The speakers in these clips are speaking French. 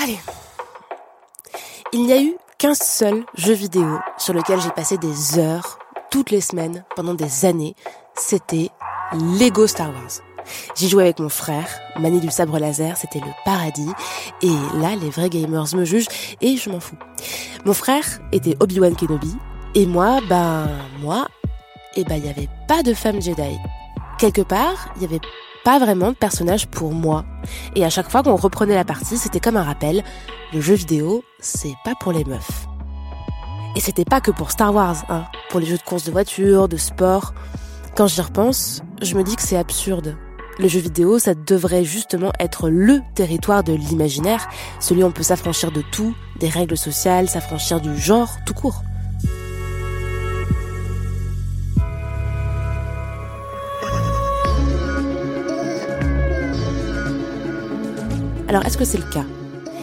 Allez. Il n'y a eu qu'un seul jeu vidéo sur lequel j'ai passé des heures, toutes les semaines, pendant des années. C'était Lego Star Wars. J'y jouais avec mon frère, manie du sabre laser, c'était le paradis. Et là, les vrais gamers me jugent et je m'en fous. Mon frère était Obi-Wan Kenobi et moi, ben moi, eh ben il n'y avait pas de femme Jedi. Quelque part, il n'y avait pas vraiment de personnage pour moi. Et à chaque fois qu'on reprenait la partie, c'était comme un rappel, le jeu vidéo, c'est pas pour les meufs. Et c'était pas que pour Star Wars, hein, pour les jeux de course de voiture, de sport. Quand j'y repense, je me dis que c'est absurde. Le jeu vidéo, ça devrait justement être le territoire de l'imaginaire, celui où on peut s'affranchir de tout, des règles sociales, s'affranchir du genre, tout court. Alors est-ce que c'est le cas?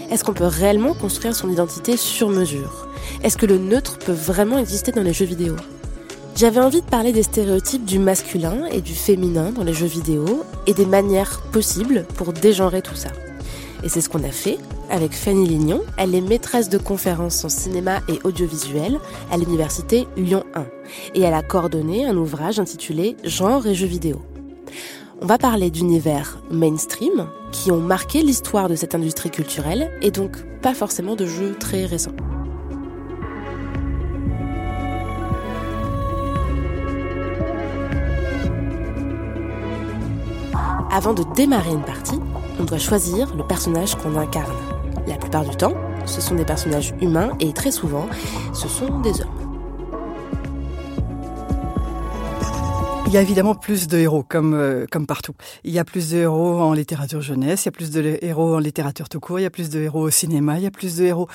Est-ce qu'on peut réellement construire son identité sur mesure? Est-ce que le neutre peut vraiment exister dans les jeux vidéo? J'avais envie de parler des stéréotypes du masculin et du féminin dans les jeux vidéo et des manières possibles pour dégenrer tout ça. Et c'est ce qu'on a fait avec Fanny Lignon. Elle est maîtresse de conférences en cinéma et audiovisuel à l'université Lyon 1 et elle a coordonné un ouvrage intitulé Genre et jeux vidéo. On va parler d'univers mainstream qui ont marqué l'histoire de cette industrie culturelle et donc pas forcément de jeux très récents. Avant de démarrer une partie, on doit choisir le personnage qu'on incarne. La plupart du temps, ce sont des personnages humains et très souvent, ce sont des hommes. Y a évidemment plus de héros, comme, euh, comme partout. Il y a plus de héros en littérature jeunesse, il y a plus de héros en littérature tout court, il y a plus de héros au cinéma, il y a plus de héros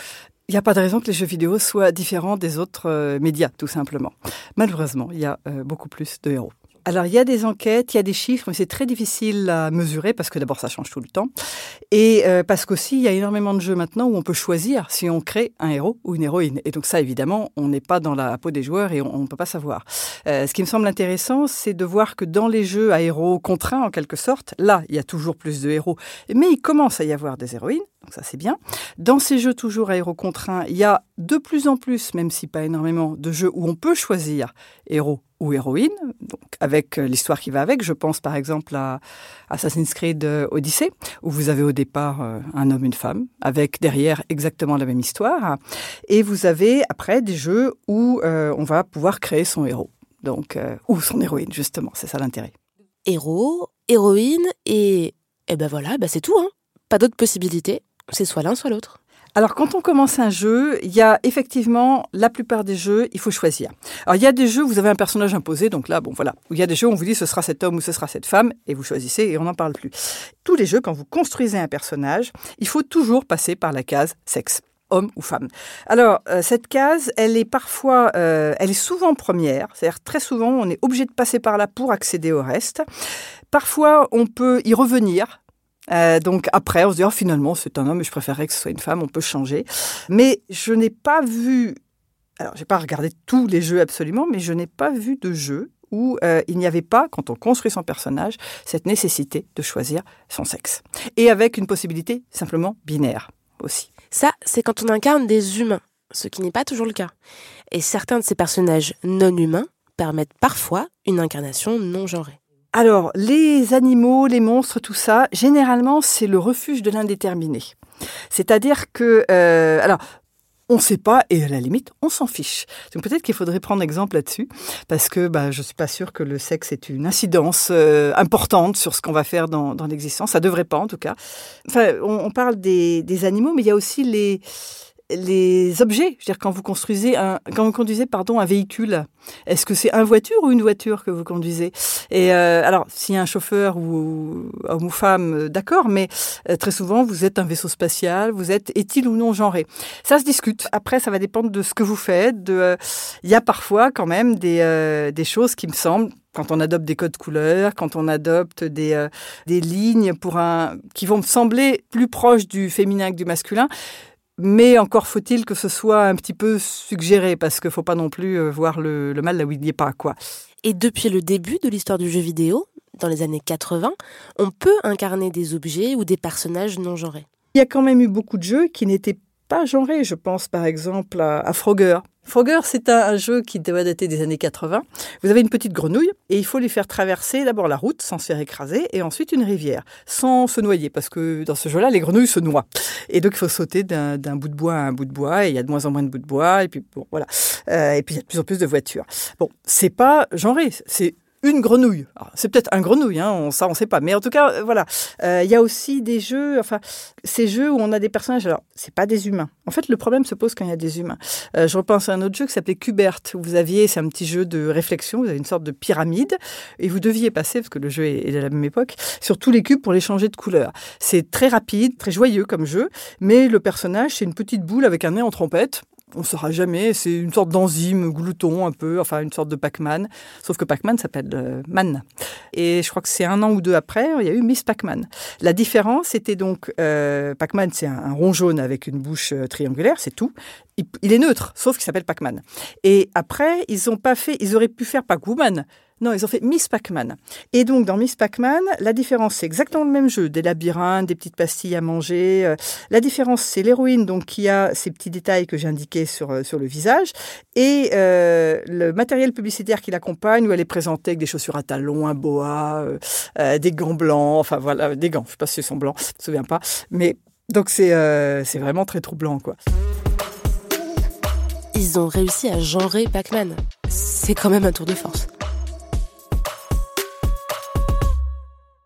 il n'y a pas de raison que les jeux vidéo soient différents des autres euh, médias, tout simplement. Malheureusement, il y a euh, beaucoup plus de héros. Alors, il y a des enquêtes, il y a des chiffres, mais c'est très difficile à mesurer parce que d'abord, ça change tout le temps. Et euh, parce qu'aussi, il y a énormément de jeux maintenant où on peut choisir si on crée un héros ou une héroïne. Et donc ça, évidemment, on n'est pas dans la peau des joueurs et on ne peut pas savoir. Euh, ce qui me semble intéressant, c'est de voir que dans les jeux à héros contraints, en quelque sorte, là, il y a toujours plus de héros. Mais il commence à y avoir des héroïnes. Donc ça, c'est bien. Dans ces jeux toujours à héros contraints, il y a de plus en plus, même si pas énormément, de jeux où on peut choisir héros ou héroïne, donc avec euh, l'histoire qui va avec. Je pense par exemple à Assassin's Creed euh, Odyssey, où vous avez au départ euh, un homme, une femme, avec derrière exactement la même histoire. Et vous avez après des jeux où on va pouvoir créer son héros, donc ou son héroïne justement. C'est ça l'intérêt. Héros, héroïne et et ben voilà, ben c'est tout. Hein. Pas d'autres possibilités. C'est soit l'un, soit l'autre. Alors, quand on commence un jeu, il y a effectivement, la plupart des jeux, il faut choisir. Alors, il y a des jeux où vous avez un personnage imposé, donc là, bon, voilà. il y a des jeux où on vous dit ce sera cet homme ou ce sera cette femme, et vous choisissez et on n'en parle plus. Tous les jeux, quand vous construisez un personnage, il faut toujours passer par la case sexe homme ou femme. Alors, euh, cette case, elle est parfois, euh, elle est souvent première, c'est-à-dire très souvent, on est obligé de passer par là pour accéder au reste. Parfois, on peut y revenir euh, donc après, on se dit oh, finalement c'est un homme je préférerais que ce soit une femme, on peut changer. Mais je n'ai pas vu, alors j'ai pas regardé tous les jeux absolument, mais je n'ai pas vu de jeu où euh, il n'y avait pas, quand on construit son personnage, cette nécessité de choisir son sexe. Et avec une possibilité simplement binaire aussi. Ça, c'est quand on incarne des humains, ce qui n'est pas toujours le cas. Et certains de ces personnages non humains permettent parfois une incarnation non genrée. Alors, les animaux, les monstres, tout ça, généralement, c'est le refuge de l'indéterminé. C'est-à-dire que, euh, alors, on ne sait pas et à la limite, on s'en fiche. Donc peut-être qu'il faudrait prendre exemple là-dessus, parce que bah, je ne suis pas sûre que le sexe ait une incidence euh, importante sur ce qu'on va faire dans, l'existence. Ça devrait pas en tout cas. Enfin, on, parle des, animaux, mais il y a aussi les, les objets. Je veux dire, quand vous construisez un, quand vous conduisez, pardon, un véhicule, est-ce que c'est un voiture ou une voiture que vous conduisez? Et euh, alors, s'il y a un chauffeur ou homme ou femme, euh, d'accord, mais euh, très souvent, vous êtes un vaisseau spatial, vous êtes est-il ou non genré? Ça se discute. Après, ça va dépendre de ce que vous faites. De, il y a parfois quand même des, des choses qui me semblent quand on adopte des codes couleurs, quand on adopte des, des lignes pour un, qui vont me sembler plus proches du féminin que du masculin, mais encore faut-il que ce soit un petit peu suggéré, parce qu'il ne faut pas non plus euh, voir le, mal là où il n'y est pas. quoi. Et depuis le début de l'histoire du jeu vidéo, dans les années 80, on peut incarner des objets ou des personnages non genrés. Il y a quand même eu beaucoup de jeux qui n'étaient pas genrés. Je pense par exemple à Frogger, Frogger, c'est un, jeu qui doit dater des années 80. Vous avez une petite grenouille et il faut lui faire traverser d'abord la route sans se faire écraser et ensuite une rivière sans se noyer parce que dans ce jeu-là, les grenouilles se noient. Et donc il faut sauter d'un bout de bois à un bout de bois et il y a de moins en moins de bouts de bois et puis bon voilà. Euh, et puis il y a de plus en plus de voitures. Bon, c'est pas genré, c'est une grenouille. C'est peut-être un grenouille, hein, on, ça on sait pas. Mais en tout cas, euh, voilà. Euh, il y a aussi des jeux, enfin, ces jeux où on a des personnages. Alors, c'est pas des humains. En fait, le problème se pose quand il y a des humains. Euh, je repense à un autre jeu qui s'appelait Kubert, où vous aviez, c'est un petit jeu de réflexion, vous avez une sorte de pyramide, et vous deviez passer, parce que le jeu est de la même époque, sur tous les cubes pour les changer de couleur. C'est très rapide, très joyeux comme jeu, mais le personnage, c'est une petite boule avec un nez en trompette on ne saura jamais. C'est une sorte d'enzyme glouton, un peu, enfin une sorte de Pac-Man. Sauf que Pac-Man s'appelle euh, Man. Et je crois que c'est un an ou deux après, il y a eu Miss Pac-Man. La différence, c'était donc euh, Pac-Man, c'est un, rond jaune avec une bouche euh, triangulaire, c'est tout. Il, est neutre, sauf qu'il s'appelle Pac-Man. Et après, ils ont pas fait, ils auraient pu faire Pac-Woman. Non, ils ont fait Miss Pac-Man. Et donc, dans Miss Pac-Man, la différence, c'est exactement le même jeu. Des labyrinthes, des petites pastilles à manger. Euh. La différence, c'est l'héroïne, donc, qui a ces petits détails que j'ai indiqués sur, euh, sur le visage. Et euh, le matériel publicitaire qui l'accompagne, où elle est présentée avec des chaussures à talons, un boa, des gants blancs. Enfin, voilà, des gants. Je ne sais pas si ils sont blancs, je me souviens pas. Mais donc, c'est c'est vraiment très troublant, quoi. Ils ont réussi à genrer Pac-Man. C'est quand même un tour de force.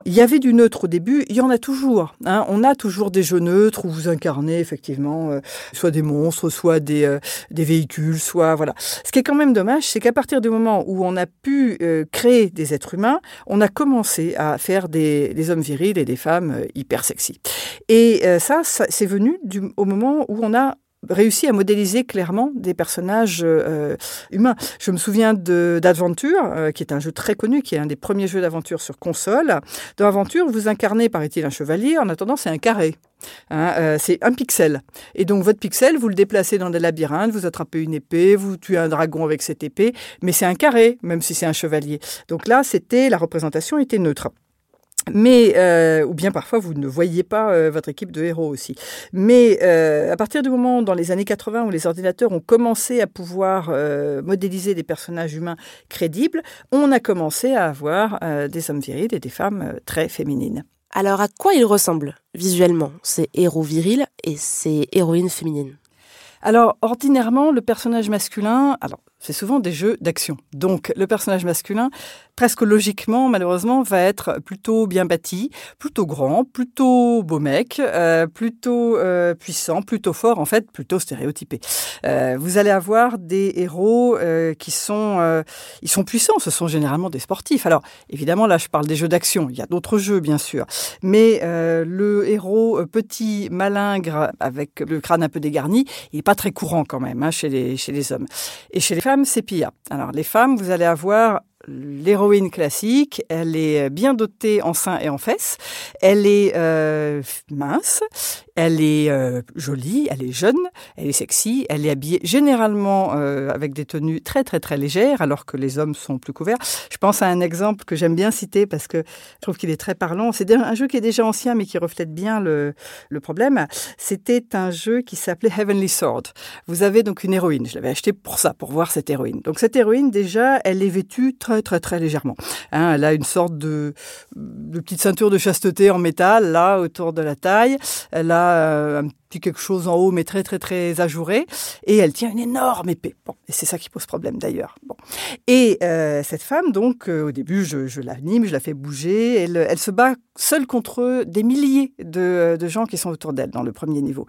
Il y avait du neutre au début, il y en a toujours. Hein. On a toujours des jeux neutres où vous incarnez effectivement euh, soit des monstres, soit des, euh, des véhicules, soit voilà. Ce qui est quand même dommage, c'est qu'à partir du moment où on a pu euh, créer des êtres humains, on a commencé à faire des, des hommes virils et des femmes hyper sexy. Et ça, ça c'est venu du, au moment où on a réussi à modéliser clairement des personnages euh, humains. Je me souviens d'Adventure, euh, qui est un jeu très connu, qui est un des premiers jeux d'aventure sur console. Dans Aventure, vous incarnez, paraît-il, un chevalier. En attendant, c'est un carré. Hein, euh, c'est un pixel. Et donc, votre pixel, vous le déplacez dans des labyrinthes, vous attrapez une épée, vous tuez un dragon avec cette épée, mais c'est un carré, même si c'est un chevalier. Donc là, c'était la représentation était neutre. Mais euh, ou bien parfois vous ne voyez pas euh, votre équipe de héros aussi. Mais euh, à partir du moment dans les années 80 où les ordinateurs ont commencé à pouvoir modéliser des personnages humains crédibles, on a commencé à avoir des hommes virils et des femmes très féminines. Alors à quoi ils ressemblent visuellement? Ces héros virils et ces héroïnes féminines? Alors, ordinairement, le personnage masculin, alors c'est souvent des jeux d'action. Donc, le personnage masculin, presque logiquement, malheureusement, va être plutôt bien bâti, plutôt grand, plutôt beau mec, euh, plutôt euh, puissant, plutôt fort, en fait, plutôt stéréotypé. Euh, vous allez avoir des héros qui sont, ils sont puissants. Ce sont généralement des sportifs. Alors, évidemment, là, je parle des jeux d'action. Il y a d'autres jeux, bien sûr, mais le héros petit, malingre, avec le crâne un peu dégarni, il n'est pas très courant quand même hein, chez les chez les hommes. Et chez les femmes, c'est pire. Alors, les femmes, vous allez avoir l'héroïne classique, elle est bien dotée en seins et en fesses, elle est euh, mince, elle est euh, jolie, elle est jeune, elle est sexy, elle est habillée généralement euh, avec des tenues très très très légères alors que les hommes sont plus couverts. Je pense à un exemple que j'aime bien citer parce que je trouve qu'il est très parlant. C'est un jeu qui est déjà ancien mais qui reflète bien le, le problème. C'était un jeu qui s'appelait Heavenly Sword. Vous avez donc une héroïne, je l'avais acheté pour ça, pour voir cette héroïne. Donc cette héroïne déjà, elle est vêtue très très très légèrement. Hein, elle a une sorte de, petite ceinture de chasteté en métal là autour de la taille. Elle a euh, un petit quelque chose en haut mais très très très ajouré et elle tient une énorme épée. Bon, et c'est ça qui pose problème d'ailleurs. Bon. Et euh, cette femme donc euh, au début je, l'anime, je la fais bouger, elle, elle se bat seule contre des milliers de, de gens qui sont autour d'elle dans le premier niveau.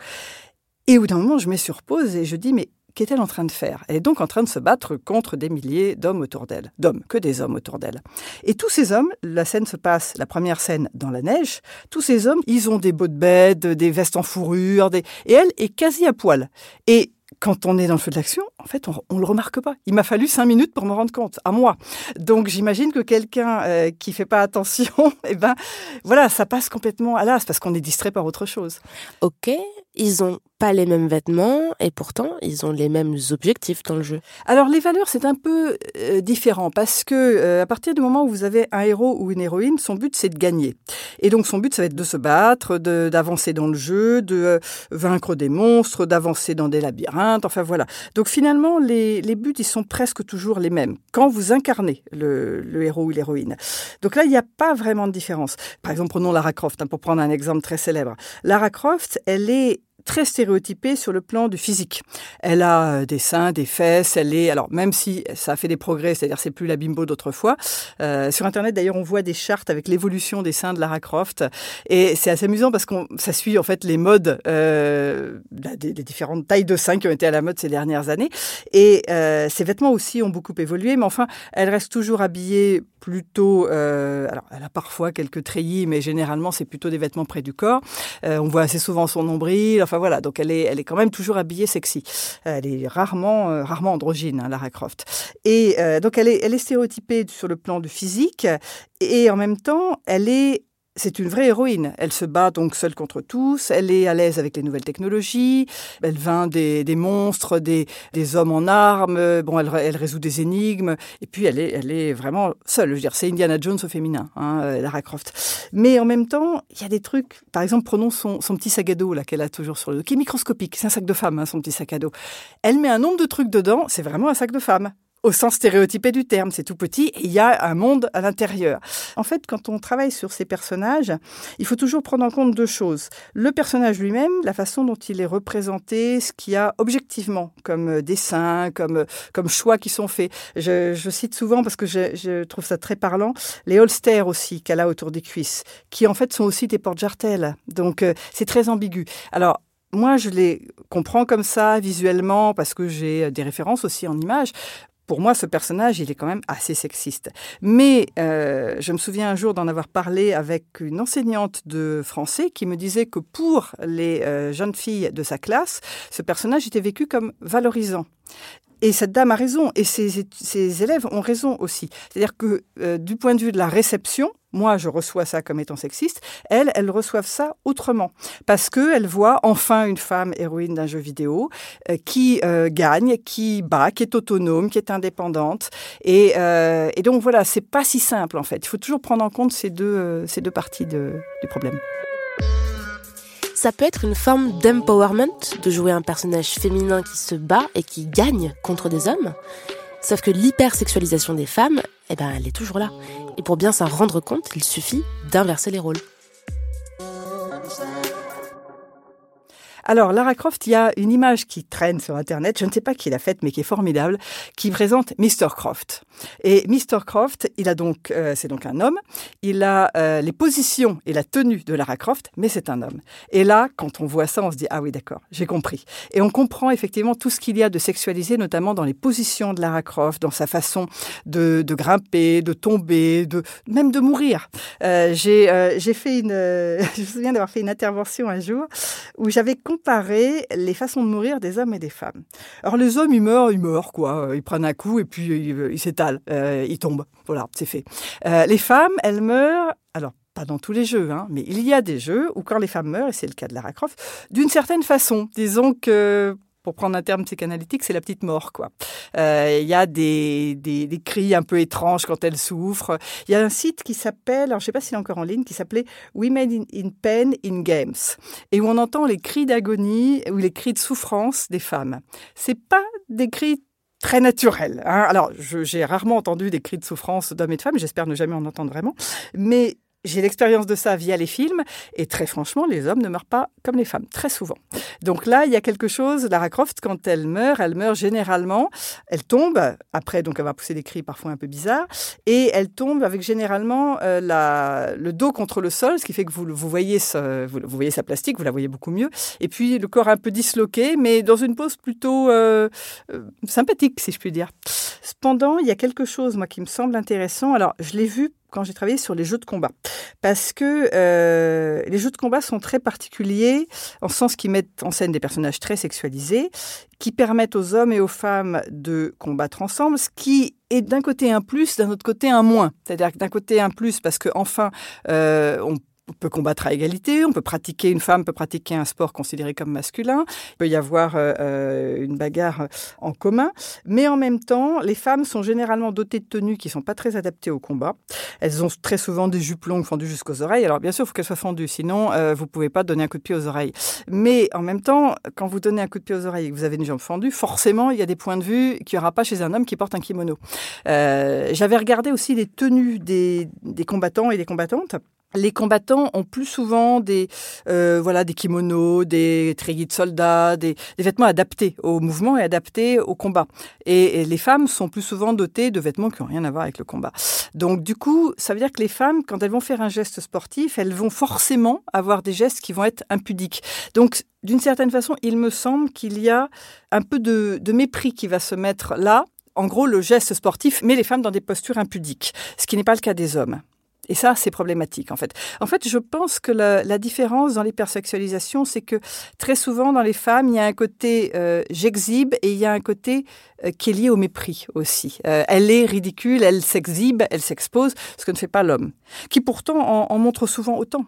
Et au bout d'un moment, je me surpose et je dis, mais qu'est-elle en train de faire? Elle est donc en train de se battre contre des milliers d'hommes autour d'elle, d'hommes, que des hommes autour d'elle. Et tous ces hommes, la scène se passe, la première scène, dans la neige, tous ces hommes, ils ont des de bed, des vestes en fourrure, des... et elle est quasi à poil. Et quand on est dans le feu de l'action, en fait, on ne le remarque pas. Il m'a fallu cinq minutes pour me rendre compte, à moi. Donc, j'imagine que quelqu'un euh, qui fait pas attention, eh ben, voilà, ça passe complètement à l'as parce qu'on est distrait par autre chose. Ok, ils ont pas les mêmes vêtements et pourtant ils ont les mêmes objectifs dans le jeu. Alors les valeurs c'est un peu euh, différent parce que euh, à partir du moment où vous avez un héros ou une héroïne, son but c'est de gagner. Et donc son but ça va être de se battre, d'avancer dans le jeu, de euh, vaincre des monstres, d'avancer dans des labyrinthes, enfin voilà. Donc finalement les, les, buts ils sont presque toujours les mêmes quand vous incarnez le, le héros ou l'héroïne. Donc là il n'y a pas vraiment de différence. Par exemple prenons Lara Croft hein, pour prendre un exemple très célèbre. Lara Croft elle est très stéréotypée sur le plan du physique. Elle a euh, des seins, des fesses, elle est alors même si ça a fait des progrès, c'est-à-dire c'est plus la bimbo d'autrefois. Euh, sur internet d'ailleurs on voit des chartes avec l'évolution des seins de Lara Croft et c'est assez amusant parce qu'on ça suit en fait les modes euh, des, différentes tailles de seins qui ont été à la mode ces dernières années et euh, ses vêtements aussi ont beaucoup évolué, mais enfin elle reste toujours habillée plutôt euh, alors elle a parfois quelques treillis, mais généralement c'est plutôt des vêtements près du corps. Euh, on voit assez souvent son nombril. Voilà, donc elle est, elle est quand même toujours habillée sexy. Elle est rarement, euh, rarement androgyne, hein, Lara Croft. Et euh, donc elle est, elle est stéréotypée sur le plan du physique et en même temps, elle est c'est une vraie héroïne. Elle se bat donc seule contre tous. Elle est à l'aise avec les nouvelles technologies. Elle vainc des, des monstres, des, des, hommes en armes. Bon, elle, elle, résout des énigmes. Et puis, elle est, elle est vraiment seule. Je veux dire, c'est Indiana Jones au féminin, hein, euh, Lara Croft. Mais en même temps, il y a des trucs. Par exemple, prenons son, son petit sac à dos qu'elle a toujours sur le dos, qui est microscopique. C'est un sac de femme, hein, son petit sac à dos. Elle met un nombre de trucs dedans. C'est vraiment un sac de femme au sens stéréotypé du terme. C'est tout petit et il y a un monde à l'intérieur. En fait, quand on travaille sur ces personnages, il faut toujours prendre en compte deux choses. Le personnage lui-même, la façon dont il est représenté, ce qu'il y a objectivement comme euh, dessin, comme, euh, comme choix qui sont faits. Je, cite souvent, parce que je, trouve ça très parlant, les holsters aussi qu'elle a autour des cuisses, qui en fait sont aussi des porte-jartelles. Donc euh, c'est très ambigu. Alors, moi, je les comprends comme ça visuellement parce que j'ai des références aussi en images pour moi, ce personnage, il est quand même assez sexiste. Mais euh, je me souviens un jour d'en avoir parlé avec une enseignante de français qui me disait que pour les euh, jeunes filles de sa classe, ce personnage était vécu comme valorisant. Et cette dame a raison, et ses, élèves ont raison aussi. C'est-à-dire que euh, du point de vue de la réception, moi je reçois ça comme étant sexiste, elles, reçoivent ça autrement. Parce qu'elles voient enfin une femme héroïne d'un jeu vidéo euh, qui euh, gagne, qui bat, qui est autonome, qui est indépendante. Et, donc voilà, c'est pas si simple en fait. Il faut toujours prendre en compte ces deux, ces deux parties du problème ça peut être une forme d'empowerment de jouer un personnage féminin qui se bat et qui gagne contre des hommes. Sauf que l'hypersexualisation des femmes, eh ben, elle est toujours là. Et pour bien s'en rendre compte, il suffit d'inverser les rôles. Alors, Lara Croft, il y a une image qui traîne sur Internet, je ne sais pas qui l'a faite, mais qui est formidable, qui présente Mr. Croft. Et Mr. Croft, il a donc, euh, c'est donc un homme, il a euh, les positions et la tenue de Lara Croft, mais c'est un homme. Et là, quand on voit ça, on se dit, ah oui, d'accord, j'ai compris. Et on comprend effectivement tout ce qu'il y a de sexualisé, notamment dans les positions de Lara Croft, dans sa façon de, de grimper, de tomber, de même de mourir. Euh, j'ai euh, fait une, je me souviens d'avoir fait une intervention un jour où j'avais comparer les façons de mourir des hommes et des femmes. Alors les hommes, ils meurent, ils meurent, quoi. Ils prennent un coup et puis ils il s'étalent, euh, ils tombent. Voilà, c'est fait. Euh, les femmes, elles meurent, alors pas dans tous les jeux, hein, mais il y a des jeux où quand les femmes meurent, et c'est le cas de Lara Croft, d'une certaine façon, disons que pour prendre un terme psychanalytique, c'est la petite mort. Euh, il y a des, des, cris un peu étranges quand elle souffre. Il y a un site qui s'appelle, alors je sais pas s'il est encore en ligne, qui s'appelait Women in, in Pain in Games, et où on entend les cris d'agonie ou les cris de souffrance des femmes. C'est pas des cris très naturels. Hein. Alors, j'ai rarement entendu des cris de souffrance d'hommes et de femmes, j'espère ne jamais en entendre vraiment, mais j'ai l'expérience de ça via les films, et très franchement, les hommes ne meurent pas comme les femmes, très souvent. Donc là, il y a quelque chose, Lara Croft, quand elle meurt, elle meurt généralement, elle tombe, après, donc elle va pousser des cris parfois un peu bizarres, et elle tombe avec généralement euh, le dos contre le sol, ce qui fait que vous, voyez vous, voyez sa plastique, vous la voyez beaucoup mieux, et puis le corps un peu disloqué, mais dans une pose plutôt euh, euh, sympathique, si je puis dire. Cependant, il y a quelque chose, moi, qui me semble intéressant. Alors, je l'ai vu quand j'ai travaillé sur les jeux de combat. Parce que euh, les jeux de combat sont très particuliers, en sens qu'ils mettent en scène des personnages très sexualisés, qui permettent aux hommes et aux femmes de combattre ensemble, ce qui est d'un côté un plus, d'un autre côté un moins. C'est-à-dire que d'un côté un plus parce que enfin euh, on on peut combattre à égalité, on peut pratiquer, une femme peut pratiquer un sport considéré comme masculin, il peut y avoir euh, euh, une bagarre en commun, mais en même temps, les femmes sont généralement dotées de tenues qui sont pas très adaptées au combat. Elles ont très souvent des jupes longues fendues jusqu'aux oreilles. Alors bien sûr, il faut qu'elles soient fendues, sinon euh, vous pouvez pas donner un coup de pied aux oreilles. Mais en même temps, quand vous donnez un coup de pied aux oreilles et que vous avez une jambe fendue, forcément, il y a des points de vue qu'il n'y aura pas chez un homme qui porte un kimono. J'avais regardé aussi les tenues des, des combattants et des combattantes les combattants ont plus souvent des, euh, voilà, des kimonos, des treillis de soldats, des, vêtements adaptés au mouvement et adaptés au combat. Et, les femmes sont plus souvent dotées de vêtements qui n'ont rien à voir avec le combat. Donc du coup, ça veut dire que les femmes, quand elles vont faire un geste sportif, elles vont forcément avoir des gestes qui vont être impudiques. Donc d'une certaine façon, il me semble qu'il y a un peu de, de mépris qui va se mettre là. En gros, le geste sportif met les femmes dans des postures impudiques, ce qui n'est pas le cas des hommes. Et ça, c'est problématique, en fait. En fait, je pense que la, différence dans l'hypersexualisation, c'est que très souvent, dans les femmes, il y a un côté euh, j'exhibe et il y a un côté euh, qui est lié au mépris aussi. Euh, elle est ridicule, elle s'exhibe, elle s'expose, ce que ne fait pas l'homme, qui pourtant en, montre souvent autant.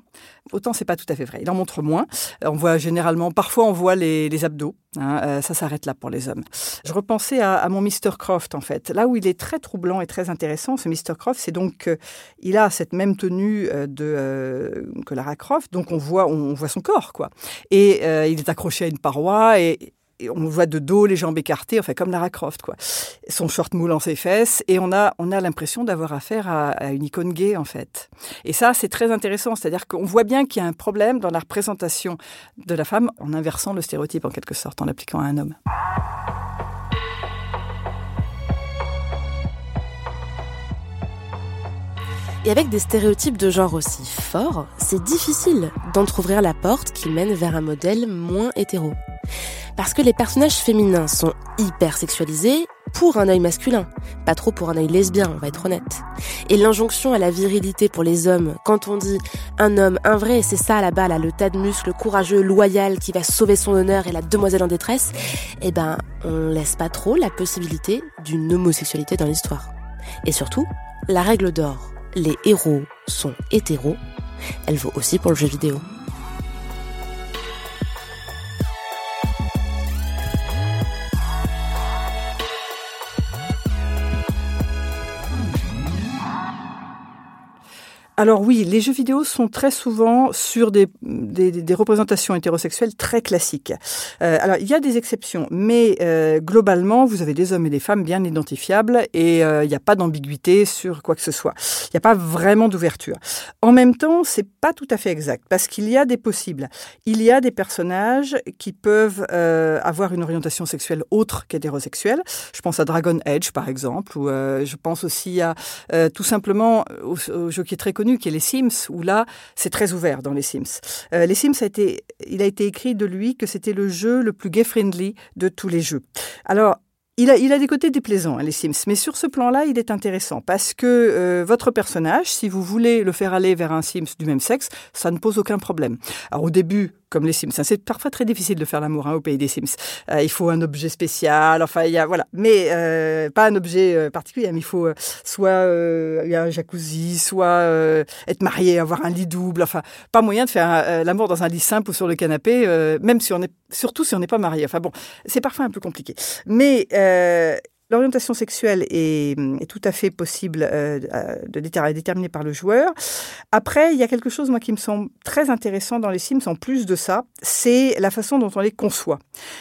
Autant, c'est pas tout à fait vrai. Il en montre moins. On voit généralement, parfois, on voit les, abdos. Hein, ça s'arrête là pour les hommes. Je repensais à, mon Mr. Croft, en fait. Là où il est très troublant et très intéressant, ce Mr. Croft, c'est donc il a cette même tenue euh, de, euh, que Lara Croft, donc on voit, on voit son corps, quoi. Et euh, il est accroché à une paroi on voit de dos les jambes écartées, enfin comme Lara Croft, quoi. Son short moulant ses fesses, et on a, on a l'impression d'avoir affaire à, à, une icône gay, en fait. Et ça, c'est très intéressant, c'est-à-dire qu'on voit bien qu'il y a un problème dans la représentation de la femme en inversant le stéréotype, en quelque sorte, en l'appliquant à un homme. Et avec des stéréotypes de genre aussi forts, c'est difficile d'entr'ouvrir la porte qui mène vers un modèle moins hétéro. Parce que les personnages féminins sont hyper sexualisés pour un œil masculin, pas trop pour un œil lesbien, on va être honnête. Et l'injonction à la virilité pour les hommes, quand on dit un homme, un vrai, c'est ça là-bas, là, le tas de muscles courageux, loyal, qui va sauver son honneur et la demoiselle en détresse, eh ben, on laisse pas trop la possibilité d'une homosexualité dans l'histoire. Et surtout, la règle d'or, les héros sont hétéros, elle vaut aussi pour le jeu vidéo. Alors oui, les jeux vidéo sont très souvent sur des, représentations hétérosexuelles très classiques. Euh, alors il y a des exceptions, mais euh, globalement, vous avez des hommes et des femmes bien identifiables et euh, il n'y a pas d'ambiguïté sur quoi que ce soit. Il n'y a pas vraiment d'ouverture. En même temps, c'est pas tout à fait exact parce qu'il y a des possibles. Il y a des personnages qui peuvent avoir une orientation sexuelle autre qu'hétérosexuelle. Je pense à Dragon Edge par exemple, ou je pense aussi à tout simplement au jeu qui est très connu qui est les Sims, où là, c'est très ouvert dans les Sims. Euh, les Sims, a été, il a été écrit de lui que c'était le jeu le plus gay-friendly de tous les jeux. Alors, il a, il a des côtés déplaisants, hein, les Sims, mais sur ce plan-là, il est intéressant parce que euh, votre personnage, si vous voulez le faire aller vers un Sims du même sexe, ça ne pose aucun problème. Alors au début, comme les Sims. C'est parfois très difficile de faire l'amour hein, au pays des Sims. Euh, il faut un objet spécial, enfin il y a voilà, mais euh, pas un objet euh, particulier. Mais il faut soit un jacuzzi, soit être marié, avoir un lit double. Enfin, pas moyen de faire l'amour dans un lit simple ou sur le canapé, même si on est surtout si on n'est pas marié. Enfin bon, c'est parfois un peu compliqué. Mais L'orientation sexuelle est, tout à fait possible euh, de déterminer par le joueur. Après, il y a quelque chose moi qui me semble très intéressant dans les Sims. En plus de ça, c'est la façon dont on les conçoit.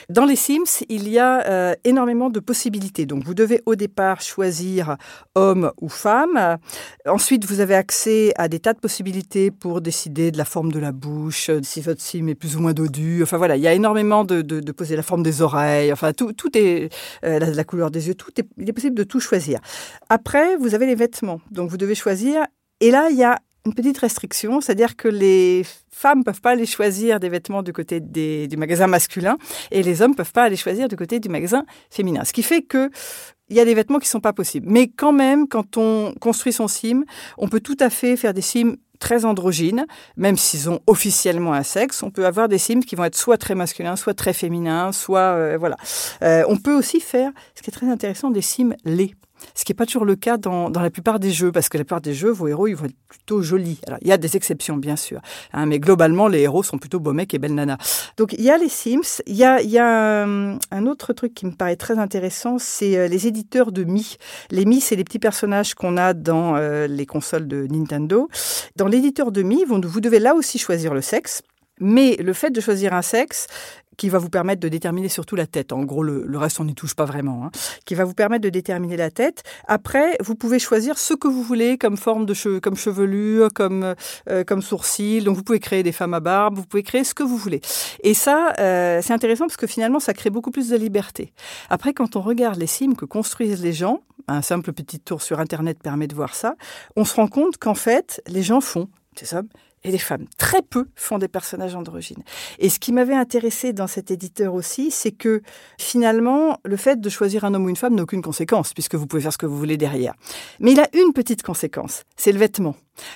Dans les Sims, il y a euh, énormément de possibilités. Donc, vous devez au départ choisir homme ou femme. Ensuite, vous avez accès à des tas de possibilités pour décider de la forme de la bouche, si votre Sim est plus ou moins dodu. Enfin voilà, il y a énormément de, de, poser la forme des oreilles. Enfin, tout, tout est euh, la couleur des yeux il est possible de tout choisir. Après, vous avez les vêtements. Donc, vous devez choisir. Et là, il y a une petite restriction, c'est-à-dire que les femmes peuvent pas aller choisir des vêtements du côté du magasin masculin et les hommes peuvent pas aller choisir du côté du magasin féminin. Ce qui fait que il y a des vêtements qui sont pas possibles. Mais quand même, quand on construit son sim, on peut tout à fait faire des sims très androgynes, même s'ils ont officiellement un sexe. On peut avoir des sims qui vont être soit très masculins, soit très féminins, soit euh, voilà. Euh, on peut aussi faire, ce qui est très intéressant, des sims laids ce qui n'est pas toujours le cas dans, la plupart des jeux, parce que la plupart des jeux, vos héros, ils vont être plutôt jolis. Alors, il y a des exceptions, bien sûr, hein, mais globalement, les héros sont plutôt beaux mecs et belles nanas. Donc, il y a les Sims. Il y a, il y a un, autre truc qui me paraît très intéressant, c'est euh, les éditeurs de Mi. Les Mi, c'est les petits personnages qu'on a dans euh, les consoles de Nintendo. Dans l'éditeur de Mi, vous, vous devez là aussi choisir le sexe. Mais le fait de choisir un sexe, qui va vous permettre de déterminer surtout la tête. En gros, le, reste, on n'y touche pas vraiment. Hein. Qui va vous permettre de déterminer la tête. Après, vous pouvez choisir ce que vous voulez comme forme de cheveux, comme chevelure, comme, euh, comme sourcils. Donc, vous pouvez créer des femmes à barbe, vous pouvez créer ce que vous voulez. Et ça, euh, c'est intéressant parce que finalement, ça crée beaucoup plus de liberté. Après, quand on regarde les sims que construisent les gens, un simple petit tour sur Internet permet de voir ça, on se rend compte qu'en fait, les gens font, c'est ça, et les femmes. Très peu font des personnages androgynes. Et ce qui m'avait intéressé dans cet éditeur aussi, c'est que finalement, le fait de choisir un homme ou une femme n'a aucune conséquence, puisque vous pouvez faire ce que vous voulez derrière. Mais il a une petite conséquence, c'est le vêtement.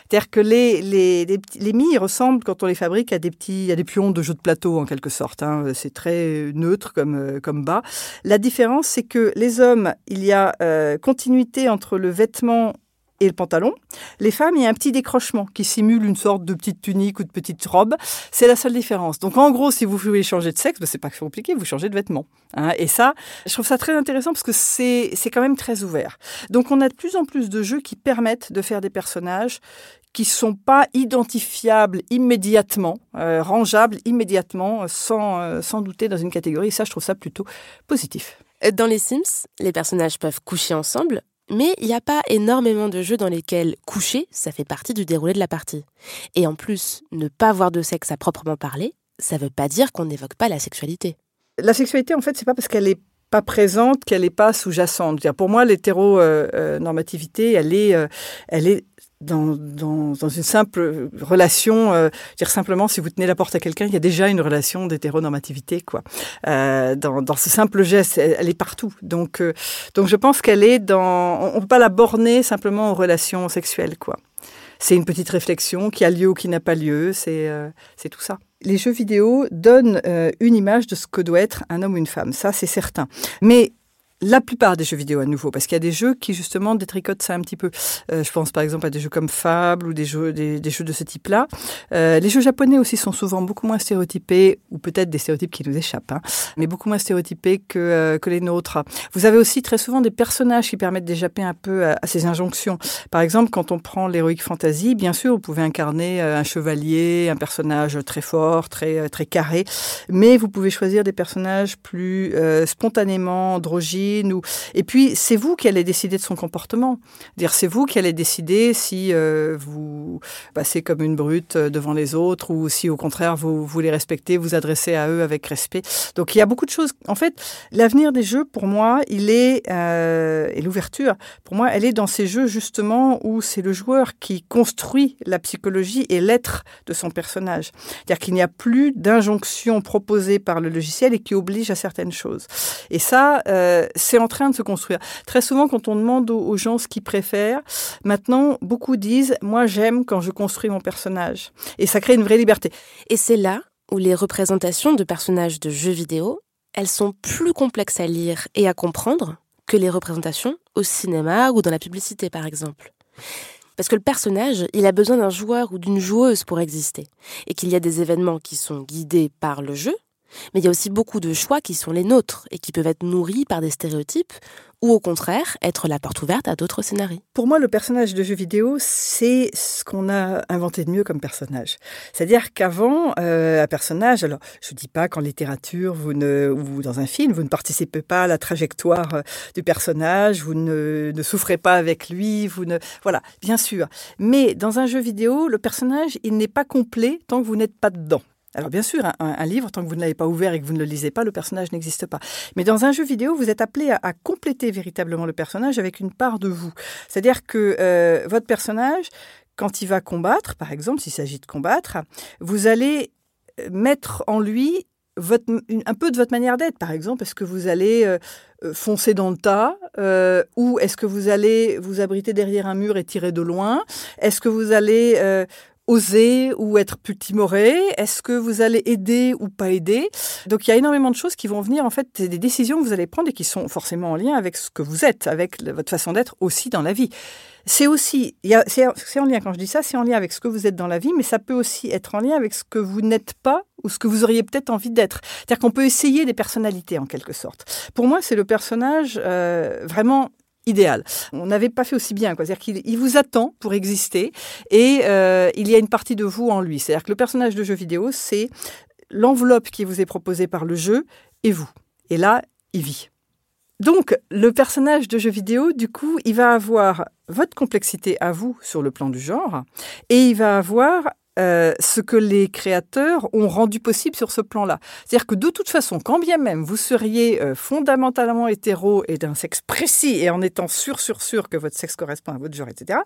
C'est-à-dire que les, les, les, les ressemblent, quand on les fabrique, à des petits, à des pions de jeux de plateau, en quelque sorte. Hein. C'est très neutre comme, euh, comme bas. La différence, c'est que les hommes, il y a euh, continuité entre le vêtement et le pantalon. Les femmes, il y a un petit décrochement qui simule une sorte de petite tunique ou de petite robe. C'est la seule différence. Donc en gros, si vous voulez changer de sexe, ben, c'est pas compliqué, vous changez de vêtements. Hein. Et ça, je trouve ça très intéressant parce que c'est quand même très ouvert. Donc on a de plus en plus de jeux qui permettent de faire des personnages qui sont pas identifiables immédiatement, euh, rangeables immédiatement, sans, euh, sans douter dans une catégorie. Et ça, je trouve ça plutôt positif. Dans les Sims, les personnages peuvent coucher ensemble, mais il n'y a pas énormément de jeux dans lesquels coucher, ça fait partie du déroulé de la partie. Et en plus, ne pas avoir de sexe à proprement parler, ça ne veut pas dire qu'on n'évoque pas la sexualité. La sexualité, en fait, c'est pas parce qu'elle est pas présente qu'elle n'est pas sous-jacente. Pour moi, l'hétéronormativité, elle est, euh, elle est dans, dans, dans, une simple relation, euh, dire simplement si vous tenez la porte à quelqu'un, il y a déjà une relation d'hétéronormativité quoi. Euh, dans, dans, ce simple geste, elle, est partout. Donc euh, donc je pense qu'elle est dans, on peut pas la borner simplement aux relations sexuelles quoi. C'est une petite réflexion qui a lieu ou qui n'a pas lieu, c'est euh, c'est tout ça. Les jeux vidéo donnent euh, une image de ce que doit être un homme ou une femme, ça c'est certain. Mais la plupart des jeux vidéo à nouveau, parce qu'il y a des jeux qui justement détricotent ça un petit peu. Euh, je pense par exemple à des jeux comme Fable ou des jeux, de ce type-là. Euh, les jeux japonais aussi sont souvent beaucoup moins stéréotypés, ou peut-être des stéréotypes qui nous échappent, hein, mais beaucoup moins stéréotypés que, euh, que les nôtres. Vous avez aussi très souvent des personnages qui permettent d'échapper un peu à, ces injonctions. Par exemple, quand on prend l'héroïque fantasy, bien sûr, vous pouvez incarner un chevalier, un personnage très fort, très très carré, mais vous pouvez choisir des personnages plus spontanément androgynes et puis c'est vous qui allez décider de son comportement. Dire c'est vous qui allez décider si euh, vous passez comme une brute euh, devant les autres ou si au contraire vous, vous les respectez, vous adressez à eux avec respect. Donc il y a beaucoup de choses. En fait, l'avenir des jeux pour moi, il est euh, et l'ouverture pour moi, elle est dans ces jeux justement où c'est le joueur qui construit la psychologie et l'être de son personnage. C'est-à-dire qu'il n'y a plus d'injonction proposée par le logiciel et qui oblige à certaines choses. Et ça, euh, c'est en train de se construire. Très souvent, quand on demande aux, gens ce qu'ils préfèrent, maintenant, beaucoup disent, moi j'aime quand je construis mon personnage. Et ça crée une vraie liberté. Et c'est là où les représentations de personnages de jeux vidéo, elles sont plus complexes à lire et à comprendre que les représentations au cinéma ou dans la publicité, par exemple. Parce que le personnage, il a besoin d'un joueur ou d'une joueuse pour exister. Et qu'il y a des événements qui sont guidés par le jeu, Mais il y a aussi beaucoup de choix qui sont les nôtres et qui peuvent être nourris par des stéréotypes ou au contraire être la porte ouverte à d'autres scénarios. Pour moi, le personnage de jeu vidéo, c'est ce qu'on a inventé de mieux comme personnage. C'est-à-dire qu'avant, euh, un personnage, alors je ne dis pas qu'en littérature vous ne, ou dans un film, vous ne participez pas à la trajectoire euh, du personnage, vous ne, ne souffrez pas avec lui, vous ne... Voilà, bien sûr. Mais dans un jeu vidéo, le personnage, il n'est pas complet tant que vous n'êtes pas dedans. Alors bien sûr, un, livre, tant que vous ne l'avez pas ouvert et que vous ne le lisez pas, le personnage n'existe pas. Mais dans un jeu vidéo, vous êtes appelé à, compléter véritablement le personnage avec une part de vous. C'est-à-dire que euh, votre personnage, quand il va combattre, par exemple, s'il s'agit de combattre, vous allez euh, mettre en lui un peu de votre manière d'être. Par exemple, est-ce que vous allez euh, foncer dans le tas ou est-ce que vous allez vous abriter derrière un mur et tirer de loin? Est-ce que vous allez oser ou être plus timoré? Est-ce que vous allez aider ou pas aider? Donc il y a énormément de choses qui vont venir, en fait, des décisions que vous allez prendre et qui sont forcément en lien avec ce que vous êtes, avec votre façon d'être aussi dans la vie. C'est aussi, c'est en lien, quand je dis ça, c'est en lien avec ce que vous êtes dans la vie, mais ça peut aussi être en lien avec ce que vous n'êtes pas ou ce que vous auriez peut-être envie d'être. C'est-à-dire qu'on peut essayer des personnalités en quelque sorte. Pour moi, c'est le personnage euh, vraiment On n'avait pas fait aussi bien. C'est-à-dire qu'il vous attend pour exister et euh, il y a une partie de vous en lui. C'est-à-dire que le personnage de jeu vidéo, c'est l'enveloppe qui vous est proposée par le jeu et vous. Et là, il vit. Donc, le personnage de jeu vidéo, du coup, il va avoir votre complexité à vous sur le plan du genre, et il va avoir euh, ce que les créateurs ont rendu possible sur ce plan-là. C'est-à-dire que de toute façon, quand bien même vous seriez euh, fondamentalement hétéro et d'un sexe précis et en étant sûr, sûr, sûr que votre sexe correspond à votre genre, etc.,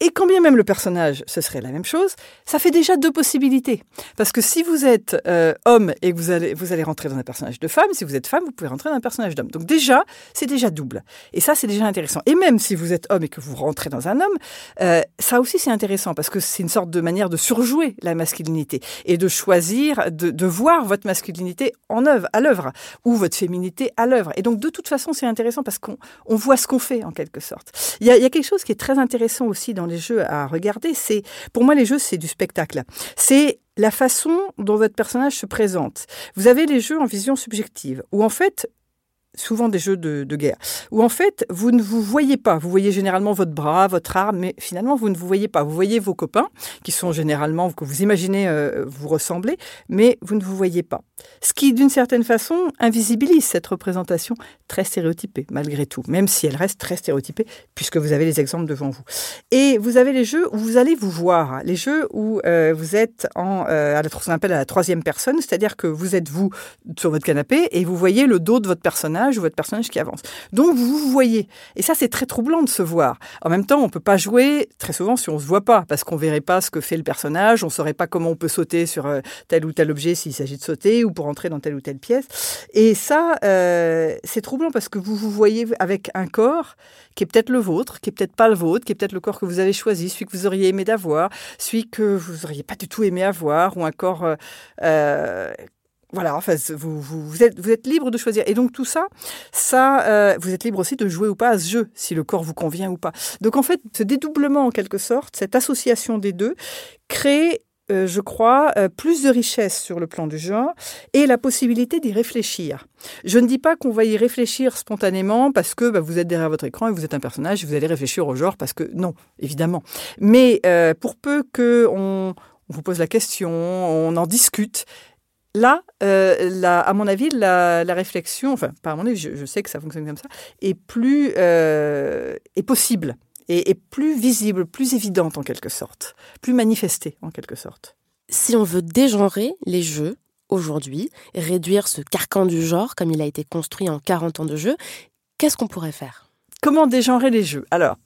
et quand bien même le personnage, ce serait la même chose, ça fait déjà deux possibilités. Parce que si vous êtes euh, homme et que vous allez, vous allez rentrer dans un personnage de femme, si vous êtes femme, vous pouvez rentrer dans un personnage d'homme. Donc déjà, c'est déjà double. Et ça, c'est déjà intéressant. Et même si vous êtes homme et que vous rentrez dans un homme, euh, ça aussi, c'est intéressant parce que c'est une sorte de manière de surjouer la masculinité et de choisir, de, voir votre masculinité en œuvre, à l'œuvre, ou votre féminité à l'œuvre. Et donc, de toute façon, c'est intéressant parce qu'on on voit ce qu'on fait, en quelque sorte. Il y, a, y a quelque chose qui est très intéressant aussi dans les jeux à regarder, c'est pour moi les jeux c'est du spectacle. C'est la façon dont votre personnage se présente. Vous avez les jeux en vision subjective où en fait souvent des jeux de, guerre, où en fait, vous ne vous voyez pas. Vous voyez généralement votre bras, votre arme, mais finalement, vous ne vous voyez pas. Vous voyez vos copains, qui sont généralement, que vous imaginez euh, vous ressembler, mais vous ne vous voyez pas. Ce qui, d'une certaine façon, invisibilise cette représentation très stéréotypée, malgré tout, même si elle reste très stéréotypée, puisque vous avez les exemples devant vous. Et vous avez les jeux où vous allez vous voir, les jeux où euh, vous êtes en, euh, à qu'on appelle à la troisième personne, c'est-à-dire que vous êtes vous sur votre canapé et vous voyez le dos de votre personnage ou votre personnage qui avance. Donc vous vous voyez. Et ça, c'est très troublant de se voir. En même temps, on peut pas jouer très souvent si on se voit pas, parce qu'on verrait pas ce que fait le personnage, on saurait pas comment on peut sauter sur euh, tel ou tel objet s'il s'agit de sauter ou pour entrer dans telle ou telle pièce. Et ça, euh, c'est troublant parce que vous vous voyez avec un corps qui est peut-être le vôtre, qui est peut-être pas le vôtre, qui est peut-être le corps que vous avez choisi, celui que vous auriez aimé d'avoir, celui que vous auriez pas du tout aimé avoir, ou un corps euh, voilà, enfin, vous, vous, êtes, vous êtes libre de choisir. Et donc tout ça, ça, euh, vous êtes libre aussi de jouer ou pas à ce jeu, si le corps vous convient ou pas. Donc en fait, ce dédoublement en quelque sorte, cette association des deux, crée euh, je crois, euh, plus de richesse sur le plan du genre et la possibilité d'y réfléchir. Je ne dis pas qu'on va y réfléchir spontanément parce que bah, vous êtes derrière votre écran et vous êtes un personnage et vous allez réfléchir au genre parce que non, évidemment. Mais pour peu que on vous pose la question, on en discute, Là, euh, à mon avis, la, réflexion, enfin, pas à mon avis, je, sais que ça fonctionne comme ça, est plus euh, est possible et est plus visible, plus évidente en quelque sorte, plus manifestée en quelque sorte. Si on veut dégenrer les jeux aujourd'hui, réduire ce carcan du genre comme il a été construit en 40 ans de jeu, qu'est-ce qu'on pourrait faire? Comment dégenrer les jeux? Alors,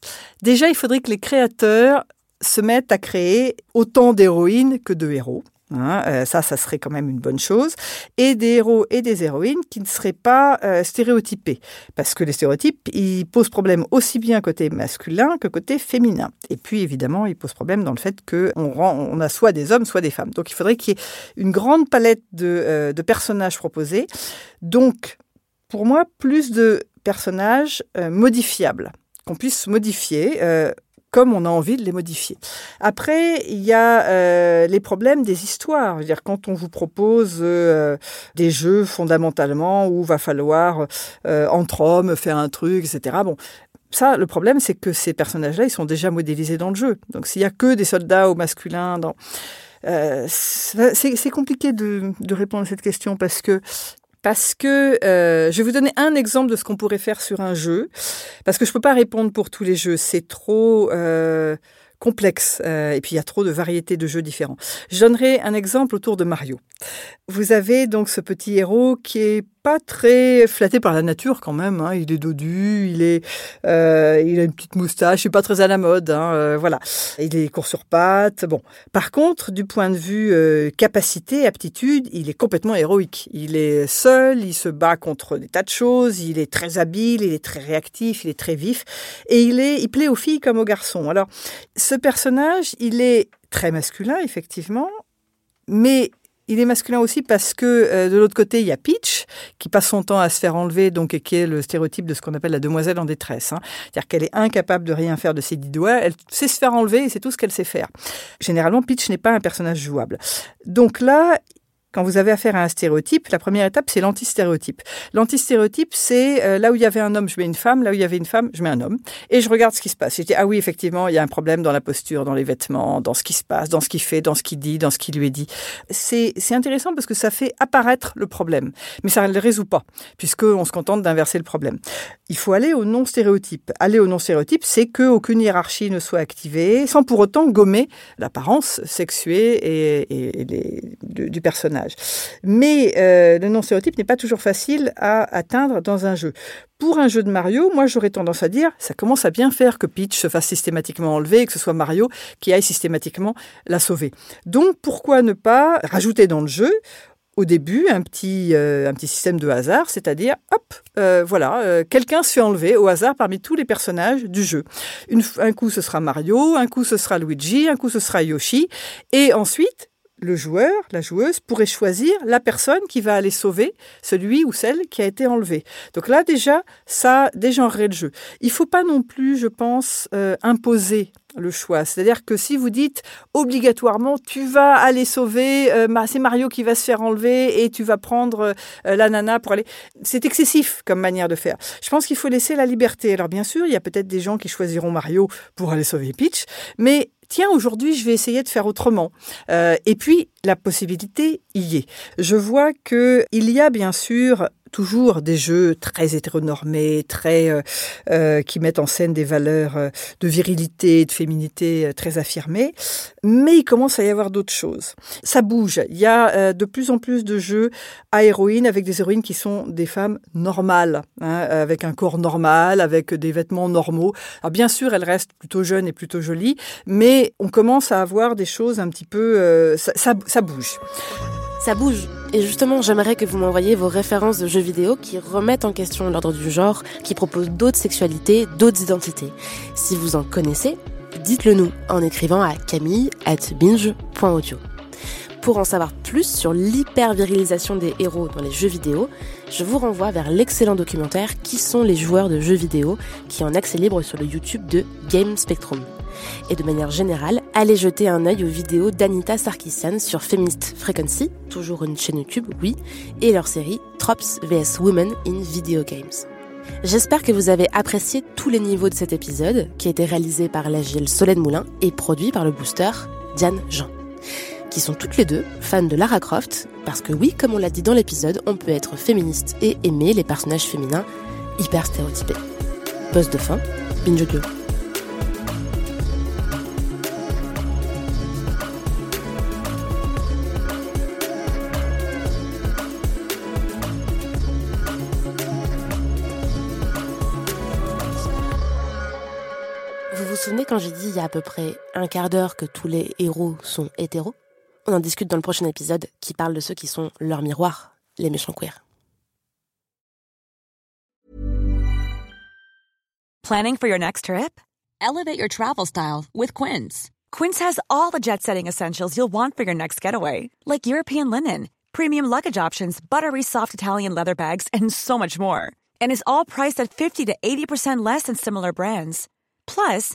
déjà, il faudrait que les créateurs se mettent à créer autant d'héroïnes que de héros. Hein, euh, ça, ça serait quand même une bonne chose. Et des héros et des héroïnes qui ne seraient pas euh, stéréotypés. Parce que les stéréotypes, ils posent problème aussi bien côté masculin que côté féminin. Et puis, évidemment, ils posent problème dans le fait qu'on on a soit des hommes, soit des femmes. Donc, il faudrait qu'il y ait une grande palette de, euh, de personnages proposés. Donc, pour moi, plus de personnages modifiables, qu'on puisse modifier comme on a envie de les modifier. Après, il y a euh, les problèmes des histoires. dire quand on vous propose euh, des jeux fondamentalement où va falloir euh, entre hommes faire un truc, etc. Bon, ça, le problème, c'est que ces personnages-là, ils sont déjà modélisés dans le jeu. Donc, s'il y a que des soldats au masculin dans c'est compliqué de, de, répondre à cette question parce que parce que euh, je vais vous donner un exemple de ce qu'on pourrait faire sur un jeu, parce que je ne peux pas répondre pour tous les jeux, c'est trop euh, complexe, euh, et puis il y a trop de variétés de jeux différents. Je donnerai un exemple autour de Mario. Vous avez donc ce petit héros qui est pas très flatté par la nature quand même. Hein. Il est dodu, il est, euh, il a une petite moustache, il est pas très à la mode. Hein. Euh, voilà, il est court sur pattes. Bon, par contre, du point de vue euh, capacité, aptitude, il est complètement héroïque. Il est seul, il se bat contre des tas de choses. Il est très habile, il est très réactif, il est très vif, et il est, il plaît aux filles comme aux garçons. Alors, ce personnage, il est très masculin effectivement, mais il est masculin aussi parce que euh, de l'autre côté, il y a Peach, qui passe son temps à se faire enlever, donc et qui est le stéréotype de ce qu'on appelle la demoiselle en détresse. Hein. C'est-à-dire qu'elle est incapable de rien faire de ses dix doigts, elle sait se faire enlever et c'est tout ce qu'elle sait faire. Généralement, Peach n'est pas un personnage jouable. Donc là, quand vous avez affaire à un stéréotype, la première étape, c'est l'antistéréotype. L'antistéréotype, c'est euh, là où il y avait un homme, je mets une femme, là où il y avait une femme, je mets un homme. Et je regarde ce qui se passe. Je dis, ah oui, effectivement, il y a un problème dans la posture, dans les vêtements, dans ce qui se passe, dans ce qu'il fait, dans ce qu'il dit, dans ce qui lui est dit. C'est intéressant parce que ça fait apparaître le problème. Mais ça ne le résout pas, puisqu'on se contente d'inverser le problème. Il faut aller au non-stéréotype. Aller au non-stéréotype, c'est qu'aucune hiérarchie ne soit activée, sans pour autant gommer l'apparence sexuée et, et, du personnage. Mais euh, le non-stéréotype n'est pas toujours facile à atteindre dans un jeu. Pour un jeu de Mario, moi j'aurais tendance à dire, ça commence à bien faire que Peach se fasse systématiquement enlever et que ce soit Mario qui aille systématiquement la sauver. Donc pourquoi ne pas rajouter dans le jeu au début un petit, euh, un petit système de hasard, c'est-à-dire, hop, euh, voilà, quelqu'un se fait enlever au hasard parmi tous les personnages du jeu. un coup ce sera Mario, un coup ce sera Luigi, un coup ce sera Yoshi, et ensuite le joueur, la joueuse, pourrait choisir la personne qui va aller sauver celui ou celle qui a été enlevé. Donc là, déjà, ça dégenrerait le jeu. Il faut pas non plus, je pense, euh, imposer le choix. C'est-à-dire que si vous dites obligatoirement tu vas aller sauver, euh, c'est Mario qui va se faire enlever et tu vas prendre euh, la nana pour aller, c'est excessif comme manière de faire. Je pense qu'il faut laisser la liberté. Alors bien sûr, il y a peut-être des gens qui choisiront Mario pour aller sauver Peach, mais tiens, aujourd'hui, je vais essayer de faire autrement. Euh, et puis, la possibilité y est. Je vois qu'il y a bien sûr toujours des jeux très hétéronormés, très euh, euh, qui mettent en scène des valeurs euh, de virilité, de féminité très affirmées, mais il commence à y avoir d'autres choses. Ça bouge. Il y a de plus en plus de jeux à héroïnes avec des héroïnes qui sont des femmes normales, hein, avec un corps normal, avec des vêtements normaux. Alors bien sûr, elles restent plutôt jeunes et plutôt jolies, mais on commence à avoir des choses un petit peu, ça, ça bouge. Ça bouge. Et justement, j'aimerais que vous m'envoyiez vos références de jeux vidéo qui remettent en question l'ordre du genre, qui proposent d'autres sexualités, d'autres identités. Si vous en connaissez, dites-le nous en écrivant à camille at binge.audio. Pour en savoir plus sur l'hyper-virilisation des héros dans les jeux vidéo, je vous renvoie vers l'excellent documentaire Qui sont les joueurs de jeux vidéo qui est en accès libre sur le YouTube de Game Spectrum. Et de manière générale, allez jeter un œil aux vidéos d'Anita Sarkisian sur Feminist Frequency, toujours une chaîne YouTube, oui, et leur série Tropes vs Women in Video Games. J'espère que vous avez apprécié tous les niveaux de cet épisode, qui a été réalisé par l'agile Solène Moulin et produit par le booster Diane Jean qui sont toutes les deux fans de Lara Croft, parce que oui, comme on l'a dit dans l'épisode, on peut être féministe et aimer les personnages féminins hyper stéréotypés. Poste de fin, Binge dit il y a à peu près un quart d'heure que tous les héros sont hétéros On en discute dans le prochain épisode qui parle de ceux qui sont leur miroir, les méchants queers. Planning for your next trip? Elevate your travel style with Quince. Quince has all the jet-setting essentials you'll want for your next getaway, like European linen, premium luggage options, buttery soft Italian leather bags, and so much more. And is all priced at 50 to 80% less than similar brands. Plus,